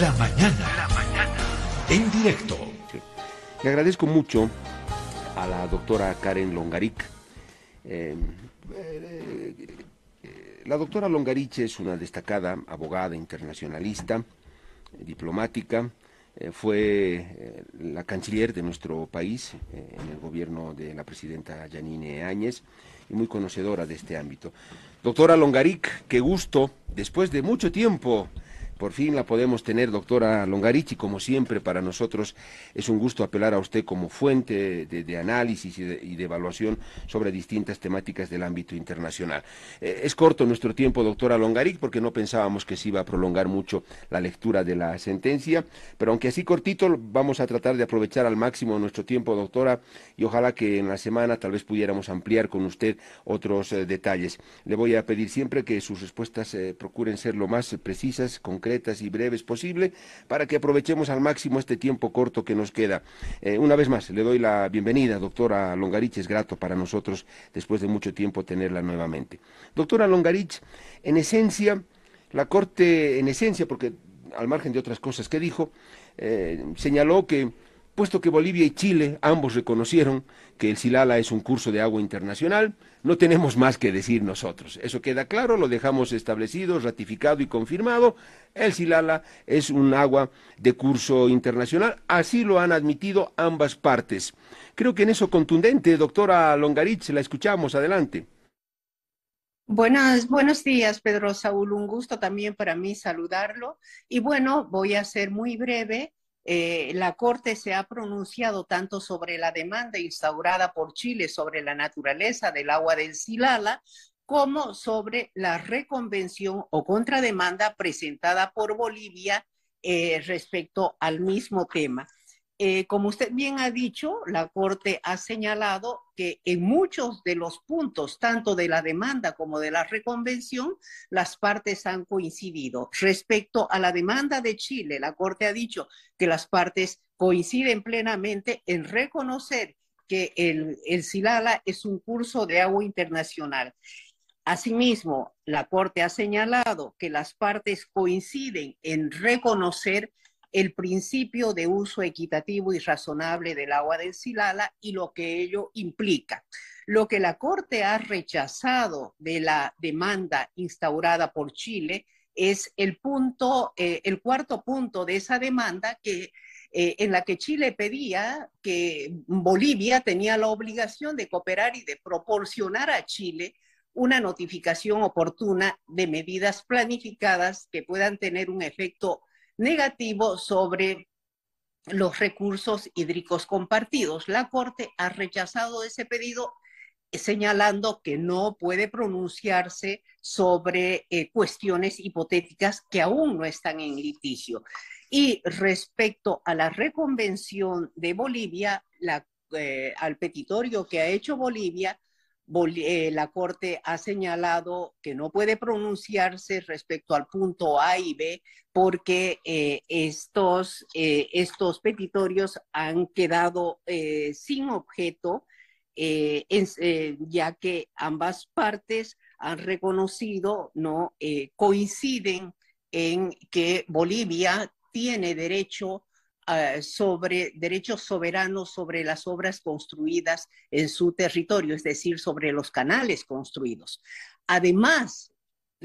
La mañana. La mañana. En directo. Le agradezco mucho a la doctora Karen Longaric. Eh, eh, la doctora Longaric es una destacada abogada internacionalista, diplomática, eh, fue la canciller de nuestro país en el gobierno de la presidenta Janine Áñez y muy conocedora de este ámbito. Doctora Longaric, qué gusto, después de mucho tiempo por fin la podemos tener, doctora Longarici, como siempre para nosotros es un gusto apelar a usted como fuente de, análisis y de, evaluación sobre distintas temáticas del ámbito internacional. Eh, es corto nuestro tiempo, doctora Longaric, porque no pensábamos que se iba a prolongar mucho la lectura de la sentencia, pero aunque así cortito, vamos a tratar de aprovechar al máximo nuestro tiempo, doctora, y ojalá que en la semana tal vez pudiéramos ampliar con usted otros eh, detalles. Le voy a pedir siempre que sus respuestas eh, procuren ser lo más precisas, concretas, y breves posible para que aprovechemos al máximo este tiempo corto que nos queda. Eh, una vez más, le doy la bienvenida, doctora Longarich, es grato para nosotros después de mucho tiempo tenerla nuevamente. Doctora Longarich, en esencia, la Corte, en esencia, porque al margen de otras cosas que dijo, eh, señaló que puesto que Bolivia y Chile ambos reconocieron que el Silala es un curso de agua internacional, no tenemos más que decir nosotros. Eso queda claro, lo dejamos establecido, ratificado y confirmado. El Silala es un agua de curso internacional, así lo han admitido ambas partes. Creo que en eso contundente, doctora Longaritz, la escuchamos, adelante. Buenas, buenos días, Pedro Saúl. Un gusto también para mí saludarlo. Y bueno, voy a ser muy breve eh, la Corte se ha pronunciado tanto sobre la demanda instaurada por Chile sobre la naturaleza del agua del Silala, como sobre la reconvención o contrademanda presentada por Bolivia eh, respecto al mismo tema. Eh, como usted bien ha dicho, la Corte ha señalado que en muchos de los puntos, tanto de la demanda como de la reconvención, las partes han coincidido. Respecto a la demanda de Chile, la Corte ha dicho que las partes coinciden plenamente en reconocer que el, el Silala es un curso de agua internacional. Asimismo, la Corte ha señalado que las partes coinciden en reconocer el principio de uso equitativo y razonable del agua del Silala y lo que ello implica. Lo que la Corte ha rechazado de la demanda instaurada por Chile es el punto, eh, el cuarto punto de esa demanda que eh, en la que Chile pedía que Bolivia tenía la obligación de cooperar y de proporcionar a Chile una notificación oportuna de medidas planificadas que puedan tener un efecto negativo sobre los recursos hídricos compartidos. La Corte ha rechazado ese pedido señalando que no puede pronunciarse sobre eh, cuestiones hipotéticas que aún no están en litigio. Y respecto a la reconvención de Bolivia, eh, al petitorio que ha hecho Bolivia, eh, la Corte ha señalado que no puede pronunciarse respecto al punto A y B porque eh, estos, eh, estos petitorios han quedado sin objeto, ya que ambas partes han reconocido, no coinciden en que Bolivia tiene derecho Ah, sobre derechos soberanos sobre las obras construidas en su territorio, es decir, sobre los canales construidos. Además,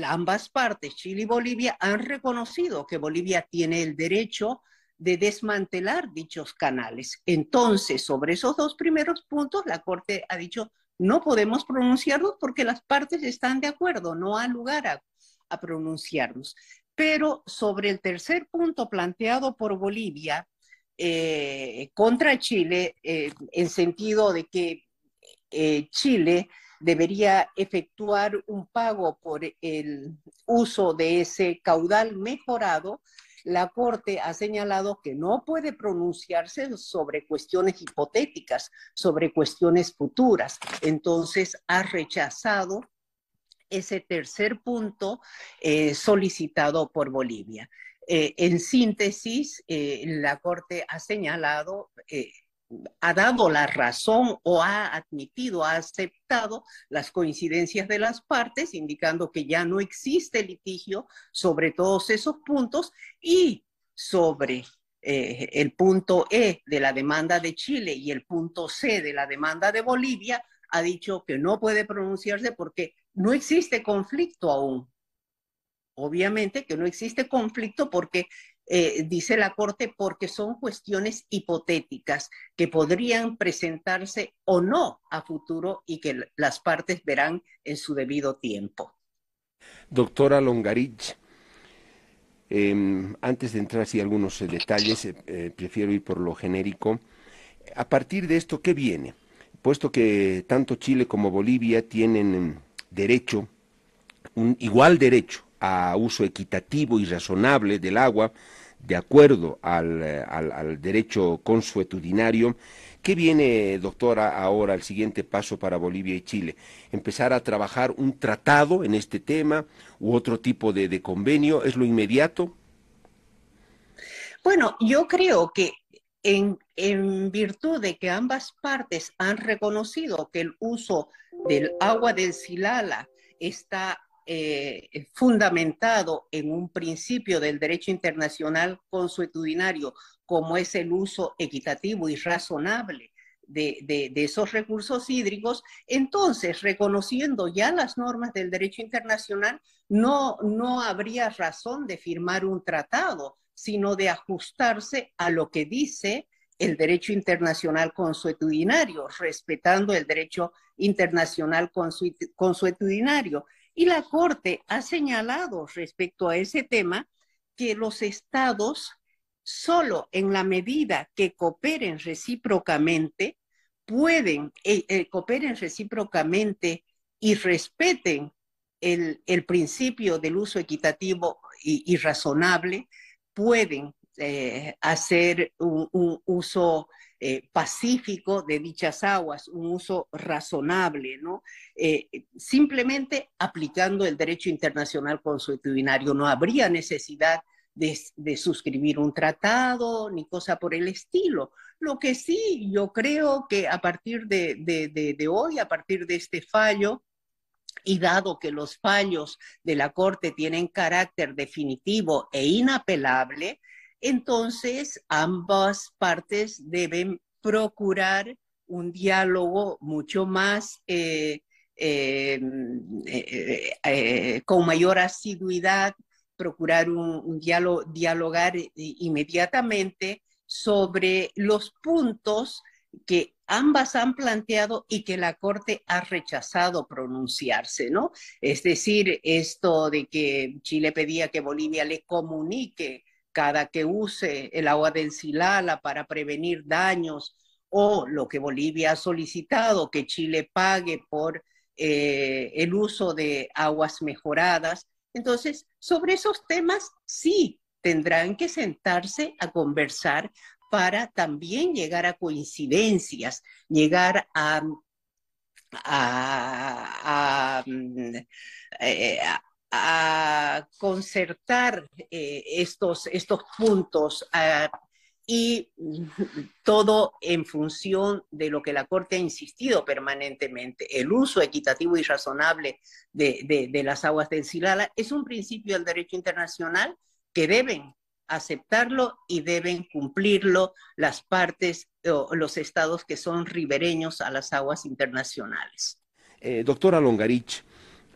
ambas partes, Chile y Bolivia, han reconocido que Bolivia tiene el derecho de desmantelar dichos canales. Entonces, sobre esos dos primeros puntos, la Corte ha dicho, no podemos pronunciarnos porque las partes están de acuerdo, no hay lugar a pronunciarnos. Pero sobre el tercer punto planteado por Bolivia, eh, contra Chile eh, en sentido de que eh, Chile debería efectuar un pago por el uso de ese caudal mejorado, la Corte ha señalado que no puede pronunciarse sobre cuestiones hipotéticas, sobre cuestiones futuras. Entonces, ha rechazado ese tercer punto solicitado por Bolivia. Eh, en síntesis, eh, la Corte ha señalado, eh, ha dado la razón o ha admitido, ha aceptado las coincidencias de las partes, indicando que ya no existe litigio sobre todos esos puntos y sobre eh, el punto E de la demanda de Chile y el punto C de la demanda de Bolivia, ha dicho que no puede pronunciarse porque no existe conflicto aún. Obviamente que no existe conflicto porque, eh, dice la Corte, porque son cuestiones hipotéticas que podrían presentarse o no a futuro y que las partes verán en su debido tiempo. Doctora Longarich, em, antes de entrar así algunos eh, detalles, eh, prefiero ir por lo genérico. A partir de esto, ¿qué viene? Puesto que tanto Chile como Bolivia tienen em, derecho, un igual derecho a uso equitativo y razonable del agua, de acuerdo al, al, derecho consuetudinario. ¿Qué viene, doctora, ahora el siguiente paso para Bolivia y Chile? ¿Empezar a trabajar un tratado en este tema u otro tipo de, de convenio? ¿Es lo inmediato? Bueno, yo creo que en, en, virtud de que ambas partes han reconocido que el uso del agua del Silala está eh, fundamentado en un principio del derecho internacional consuetudinario, como es el uso equitativo y razonable de, de, esos recursos hídricos, entonces, reconociendo ya las normas del derecho internacional, no, no habría razón de firmar un tratado, sino de ajustarse a lo que dice el derecho internacional consuetudinario, respetando el derecho internacional consuetudinario. Y la Corte ha señalado respecto a ese tema que los estados, solo en la medida que cooperen recíprocamente, pueden, eh, eh, cooperen recíprocamente y respeten el, principio del uso equitativo y, razonable, pueden eh, hacer un, uso eh, pacífico de dichas aguas, un uso razonable, ¿no? Eh, simplemente aplicando el derecho internacional consuetudinario. No habría necesidad de, suscribir un tratado ni cosa por el estilo. Lo que sí, yo creo que a partir de, de hoy, a partir de este fallo, y dado que los fallos de la Corte tienen carácter definitivo e inapelable, entonces ambas partes deben procurar un diálogo mucho más eh, eh, eh, con mayor asiduidad, procurar un, diálogo, dialogar inmediatamente sobre los puntos que ambas han planteado y que la Corte ha rechazado pronunciarse, ¿no? Es decir, esto de que Chile pedía que Bolivia le comunique cada que use el agua del Silala para prevenir daños o lo que Bolivia ha solicitado, que Chile pague por eh, el uso de aguas mejoradas. Entonces, sobre esos temas sí tendrán que sentarse a conversar para también llegar a coincidencias, llegar a, mm, eh, a concertar eh, estos, estos puntos ah, y todo en función de lo que la Corte ha insistido permanentemente. El uso equitativo y razonable de, de las aguas del Silala es un principio del derecho internacional que deben aceptarlo y deben cumplirlo las partes o los estados que son ribereños a las aguas internacionales. Eh, doctora Longarich,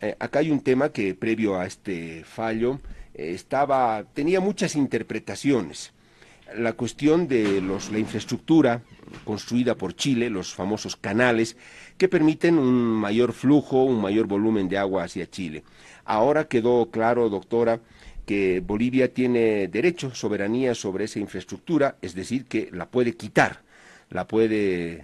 eh, acá hay un tema que previo a este fallo eh, estaba, tenía muchas interpretaciones. La cuestión de los, la infraestructura construida por Chile, los famosos canales, que permiten un mayor flujo, un mayor volumen de agua hacia Chile. Ahora quedó claro, doctora, que Bolivia tiene derecho, soberanía sobre esa infraestructura, es decir, que la puede quitar, la puede eh,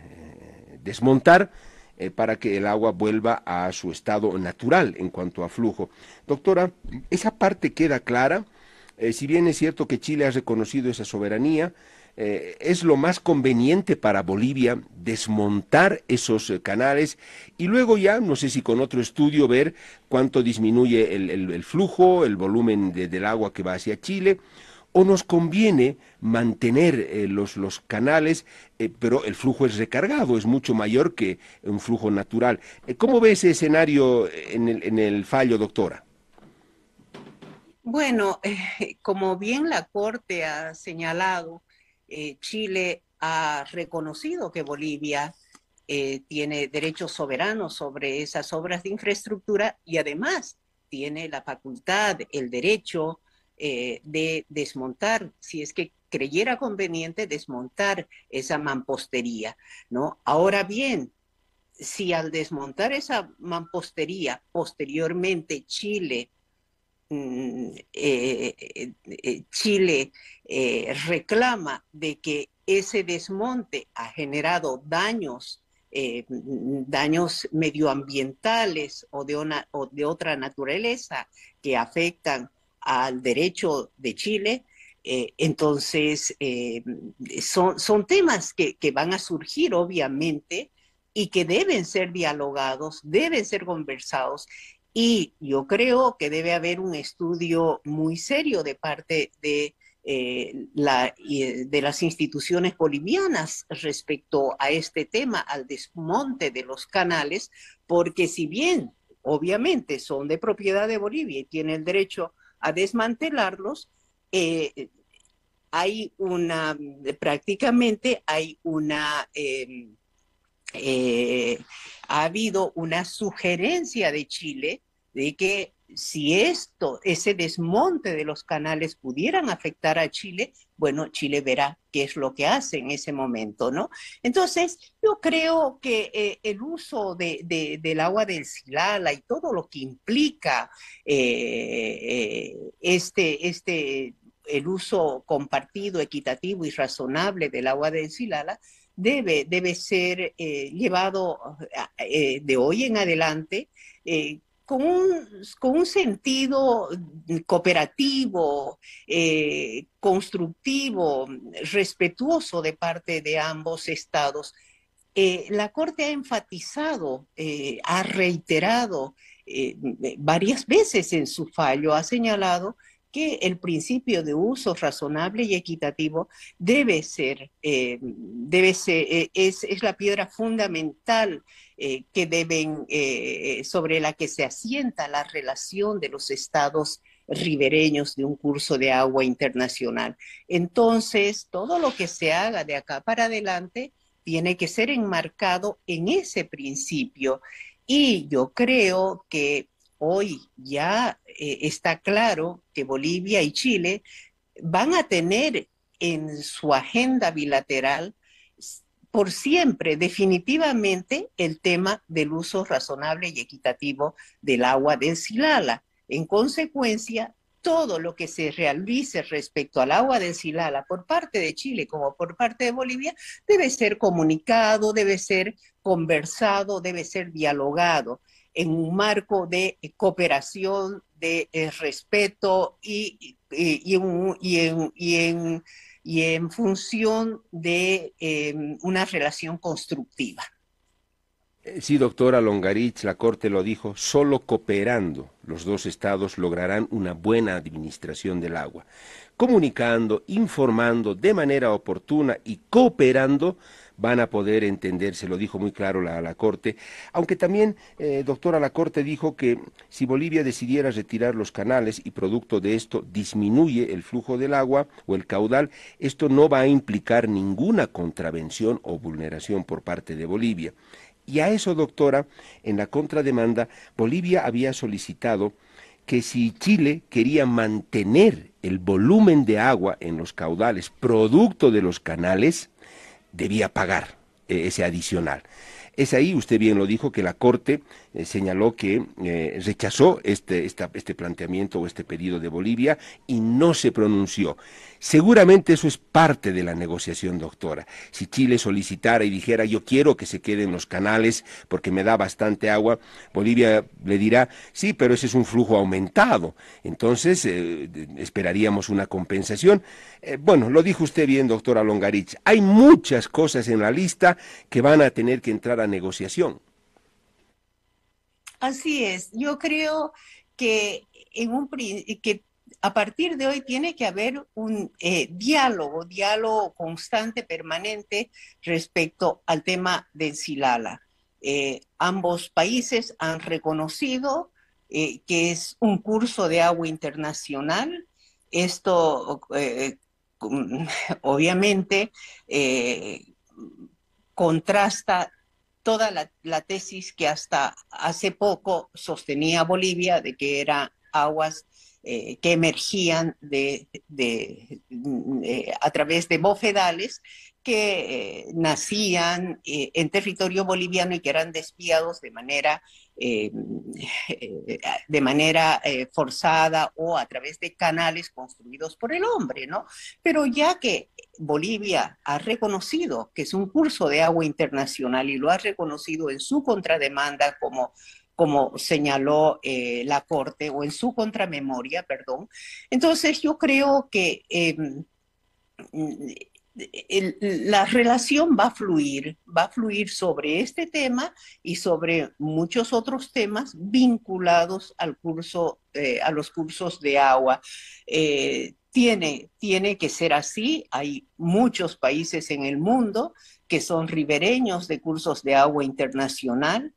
desmontar eh, para que el agua vuelva a su estado natural en cuanto a flujo. Doctora, esa parte queda clara. Eh, si bien es cierto que Chile ha reconocido esa soberanía, eh, es lo más conveniente para Bolivia desmontar esos canales y luego ya, no sé si con otro estudio, ver cuánto disminuye el, flujo, el volumen del agua que va hacia Chile, o nos conviene mantener eh, los, los, canales, eh, pero el flujo es recargado, es mucho mayor que un flujo natural. Eh, ¿Cómo ve ese escenario en el, fallo, doctora? Bueno, como bien la Corte ha señalado, Chile ha reconocido que Bolivia tiene derechos soberanos sobre esas obras de infraestructura y además tiene la facultad, el derecho de desmontar, si es que creyera conveniente, desmontar esa mampostería, ¿no? Ahora bien, si al desmontar esa mampostería posteriormente Chile Mm, eh, eh, eh, Chile reclama de que ese desmonte ha generado daños, daños medioambientales o de, una, o de otra naturaleza que afectan al derecho de Chile, entonces son, son temas que, que van a surgir obviamente y que deben ser dialogados, deben ser conversados y yo creo que debe haber un estudio muy serio de parte de, eh, la, de las instituciones bolivianas respecto a este tema, al desmonte de los canales, porque si bien obviamente son de propiedad de Bolivia y tienen el derecho a desmantelarlos, eh, hay una, prácticamente hay una, em, eh, ha habido una sugerencia de Chile de que si esto, ese desmonte de los canales pudieran afectar a Chile, bueno, Chile verá qué es lo que hace en ese momento, ¿no? Entonces, yo creo que eh, el uso de, del agua del Silala y todo lo que implica eh, este, este, el uso compartido, equitativo y razonable del agua del Silala, debe, debe ser eh, llevado eh, de hoy en adelante eh, con, un, sentido cooperativo, constructivo, respetuoso de parte de ambos estados. la Corte ha enfatizado, ha reiterado varias veces en su fallo, ha señalado que el principio de uso razonable y equitativo debe ser, eh, debe ser eh, es, la piedra fundamental eh, que deben, sobre la que se asienta la relación de los estados ribereños de un curso de agua internacional. Entonces, todo lo que se haga de acá para adelante tiene que ser enmarcado en ese principio. Y yo creo que hoy ya eh, está claro que Bolivia y Chile van a tener en su agenda bilateral por siempre, definitivamente, el tema del uso razonable y equitativo del agua del Silala. En consecuencia, todo lo que se realice respecto al agua del Silala por parte de Chile como por parte de Bolivia debe ser comunicado, debe ser conversado, debe ser dialogado en un marco de cooperación, de eh, respeto y, y, en, en, función de em, una relación constructiva. Eh, sí, doctora Longarich, la Corte lo dijo, solo cooperando los dos estados lograrán una buena administración del agua. Comunicando, informando de manera oportuna y cooperando, van a poder entender, se lo dijo muy claro la, la Corte, aunque también, eh, doctora, la Corte dijo que si Bolivia decidiera retirar los canales y producto de esto disminuye el flujo del agua o el caudal, esto no va a implicar ninguna contravención o vulneración por parte de Bolivia. Y a eso, doctora, en la contrademanda, Bolivia había solicitado que si Chile quería mantener el volumen de agua en los caudales producto de los canales, debía pagar eh, ese adicional. Es ahí, usted bien lo dijo, que la Corte eh, señaló que eh, rechazó este, este planteamiento o este pedido de Bolivia y no se pronunció. Seguramente eso es parte de la negociación, doctora. Si Chile solicitara y dijera yo quiero que se queden los canales porque me da bastante agua, Bolivia le dirá sí, pero ese es un flujo aumentado. Entonces eh, esperaríamos una compensación. bueno, lo dijo usted bien, doctora Longarich. Hay muchas cosas en la lista que van a tener que entrar a negociación. Así es, yo creo un, que a partir de hoy tiene que haber un eh, diálogo, diálogo constante, permanente respecto al tema del Silala. Eh, ambos países han reconocido eh, que es un curso de agua internacional. Esto, eh, obviamente, contrasta toda la, tesis que hasta hace poco sostenía Bolivia de que eran aguas que emergían de, a través de bofedales que eh, nacían eh, en territorio boliviano y que eran desviados de manera, eh, de manera forzada o a través de canales construidos por el hombre, ¿no? Pero ya que Bolivia ha reconocido que es un curso de agua internacional y lo ha reconocido en su contrademanda como como señaló la Corte, o en su contramemoria, perdón. Entonces, yo creo que la relación va a fluir, va a fluir sobre este tema y sobre muchos otros temas vinculados al curso, eh, a los cursos de agua. Eh, tiene, tiene que ser así. Hay muchos países en el mundo que son ribereños de cursos de agua internacional.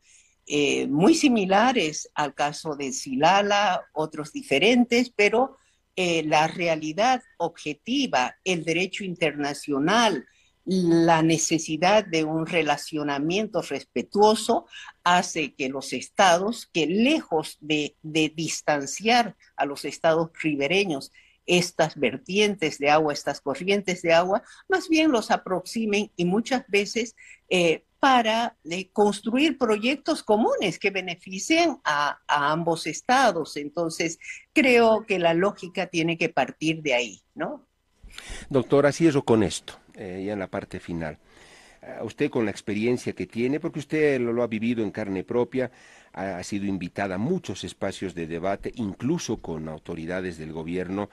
Eh, muy similares al caso de Silala, otros diferentes, pero eh, la realidad objetiva, el derecho internacional, la necesidad de un relacionamiento respetuoso hace que los estados, que lejos de, distanciar a los estados ribereños estas vertientes de agua, estas corrientes de agua, más bien los aproximen y muchas veces eh, para eh, construir proyectos comunes que beneficien a, ambos estados. Entonces, creo que la lógica tiene que partir de ahí, ¿no? Doctora, cierro con esto, eh, ya en la parte final. usted con la experiencia que tiene, porque usted lo, ha vivido en carne propia, ha sido invitada a muchos espacios de debate, incluso con autoridades del gobierno,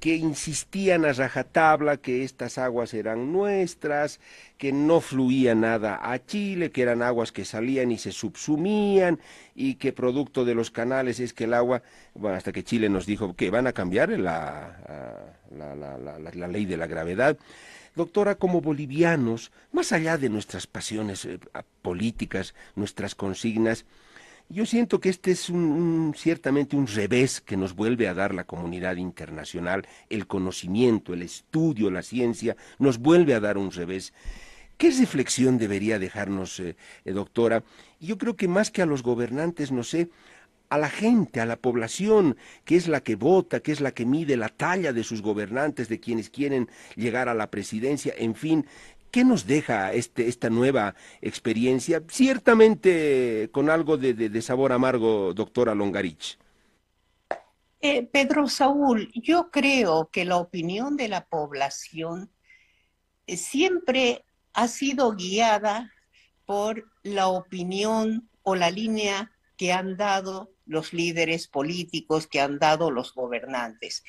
que insistían a rajatabla que estas aguas eran nuestras, que no fluía nada a Chile, que eran aguas que salían y se subsumían y que producto de los canales es que el agua, bueno, hasta que Chile nos dijo que van a cambiar la, la, la, la ley de la gravedad. Doctora, como bolivianos, más allá de nuestras pasiones eh, políticas, nuestras consignas, yo siento que este es un, ciertamente un revés que nos vuelve a dar la comunidad internacional, el conocimiento, el estudio, la ciencia, nos vuelve a dar un revés. ¿Qué reflexión debería dejarnos, eh, eh, doctora? Yo creo que más que a los gobernantes, no sé, a la gente, a la población, que es la que vota, que es la que mide la talla de sus gobernantes, de quienes quieren llegar a la presidencia, en fin, ¿Qué nos deja este, esta nueva experiencia? Ciertamente con algo de, sabor amargo, doctora Longarich. Eh, Pedro Saúl, yo creo que la opinión de la población eh, siempre ha sido guiada por la opinión o la línea que han dado los líderes políticos, que han dado los gobernantes.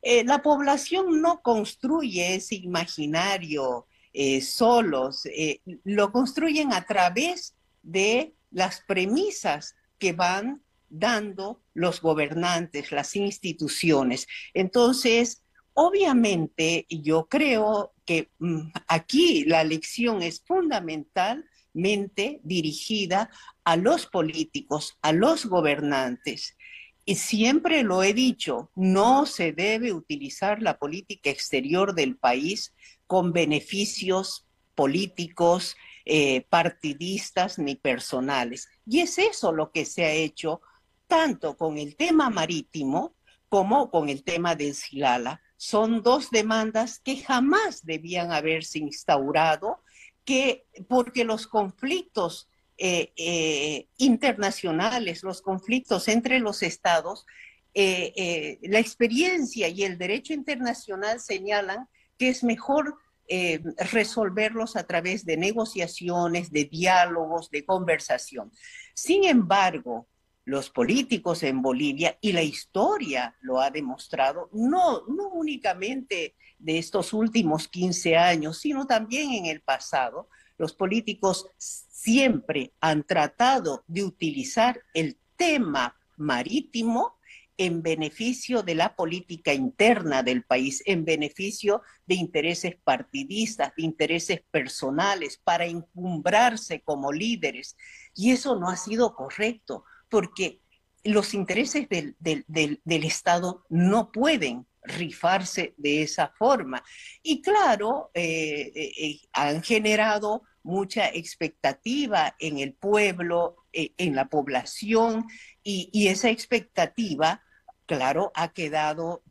Eh, la población no construye ese imaginario eh, solos, eh, lo construyen a través de las premisas que van dando los gobernantes, las instituciones. Entonces, obviamente, yo creo que mm, aquí la lección es fundamentalmente dirigida a los políticos, a los gobernantes. Y siempre lo he dicho, no se debe utilizar la política exterior del país con beneficios políticos, eh, partidistas ni personales. Y es eso lo que se ha hecho tanto con el tema marítimo como con el tema del Silala. Son dos demandas que jamás debían haberse instaurado, que porque los conflictos eh, eh, internacionales, los conflictos entre los estados, la experiencia y el derecho internacional señalan que es mejor eh, resolverlos a través de negociaciones, de diálogos, de conversación. Sin embargo, los políticos en Bolivia, y la historia lo ha demostrado, no, no únicamente de estos últimos 15 años, sino también en el pasado, los políticos siempre han tratado de utilizar el tema marítimo en beneficio de la política interna del país, en beneficio de intereses partidistas, de intereses personales, para encumbrarse como líderes. Y eso no ha sido correcto, porque los intereses del, Estado no pueden rifarse de esa forma. Y claro, eh, eh, eh, han generado mucha expectativa en el pueblo, en la población, y, esa expectativa, claro, ha quedado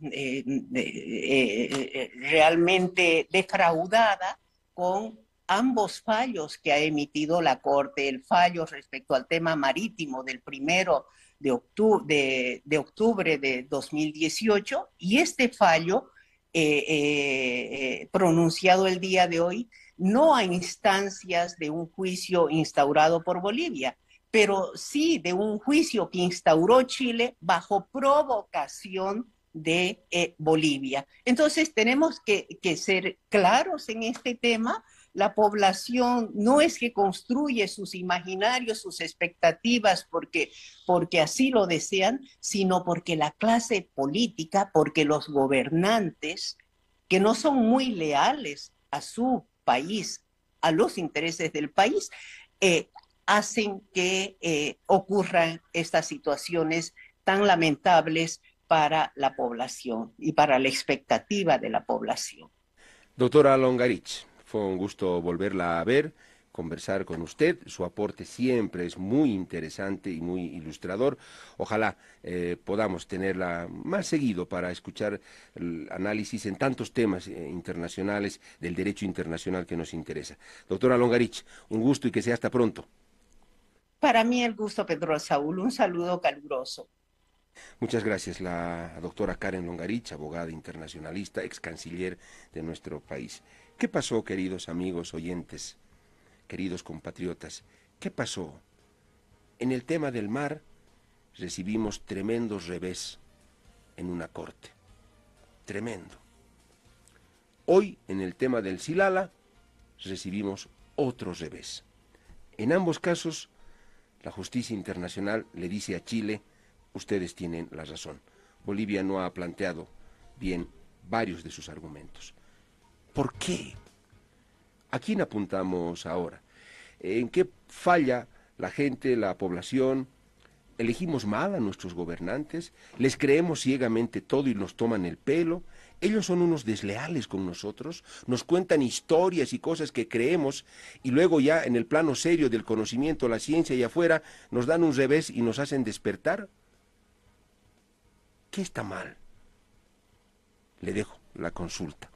realmente defraudada con ambos fallos que ha emitido la Corte, el fallo respecto al tema marítimo del primero de octubre de, octubre de 2018 y este fallo eh, eh, pronunciado el día de hoy no a instancias de un juicio instaurado por Bolivia, pero sí de un juicio que instauró Chile bajo provocación de eh, Bolivia. Entonces tenemos que, que ser claros en este tema la población no es que construye sus imaginarios, sus expectativas porque, porque así lo desean, sino porque la clase política, porque los gobernantes, que no son muy leales a su país, a los intereses del país, eh, hacen que eh, ocurran estas situaciones tan lamentables para la población y para la expectativa de la población. Doctora Longarich, fue un gusto volverla a ver, conversar con usted. Su aporte siempre es muy interesante y muy ilustrador. Ojalá eh, podamos tenerla más seguido para escuchar el análisis en tantos temas eh, internacionales del derecho internacional que nos interesa. Doctora Longarich, un gusto y que sea hasta pronto. Para mí el gusto, Pedro Saúl. Un saludo caluroso. Muchas gracias, la doctora Karen Longarich, abogada internacionalista, ex canciller de nuestro país. ¿Qué pasó, queridos amigos oyentes, queridos compatriotas? ¿Qué pasó? En el tema del mar recibimos tremendos revés en una corte. Tremendo. Hoy, en el tema del Silala, recibimos otro revés. En ambos casos, la justicia internacional le dice a Chile, ustedes tienen la razón. Bolivia no ha planteado bien varios de sus argumentos. ¿Por qué? ¿A quién apuntamos ahora? ¿En qué falla la gente, la población? ¿Elegimos mal a nuestros gobernantes? ¿Les creemos ciegamente todo y nos toman el pelo? Ellos son unos desleales con nosotros, nos cuentan historias y cosas que creemos y luego ya en el plano serio del conocimiento, la ciencia y afuera, nos dan un revés y nos hacen despertar. ¿Qué está mal? Le dejo la consulta.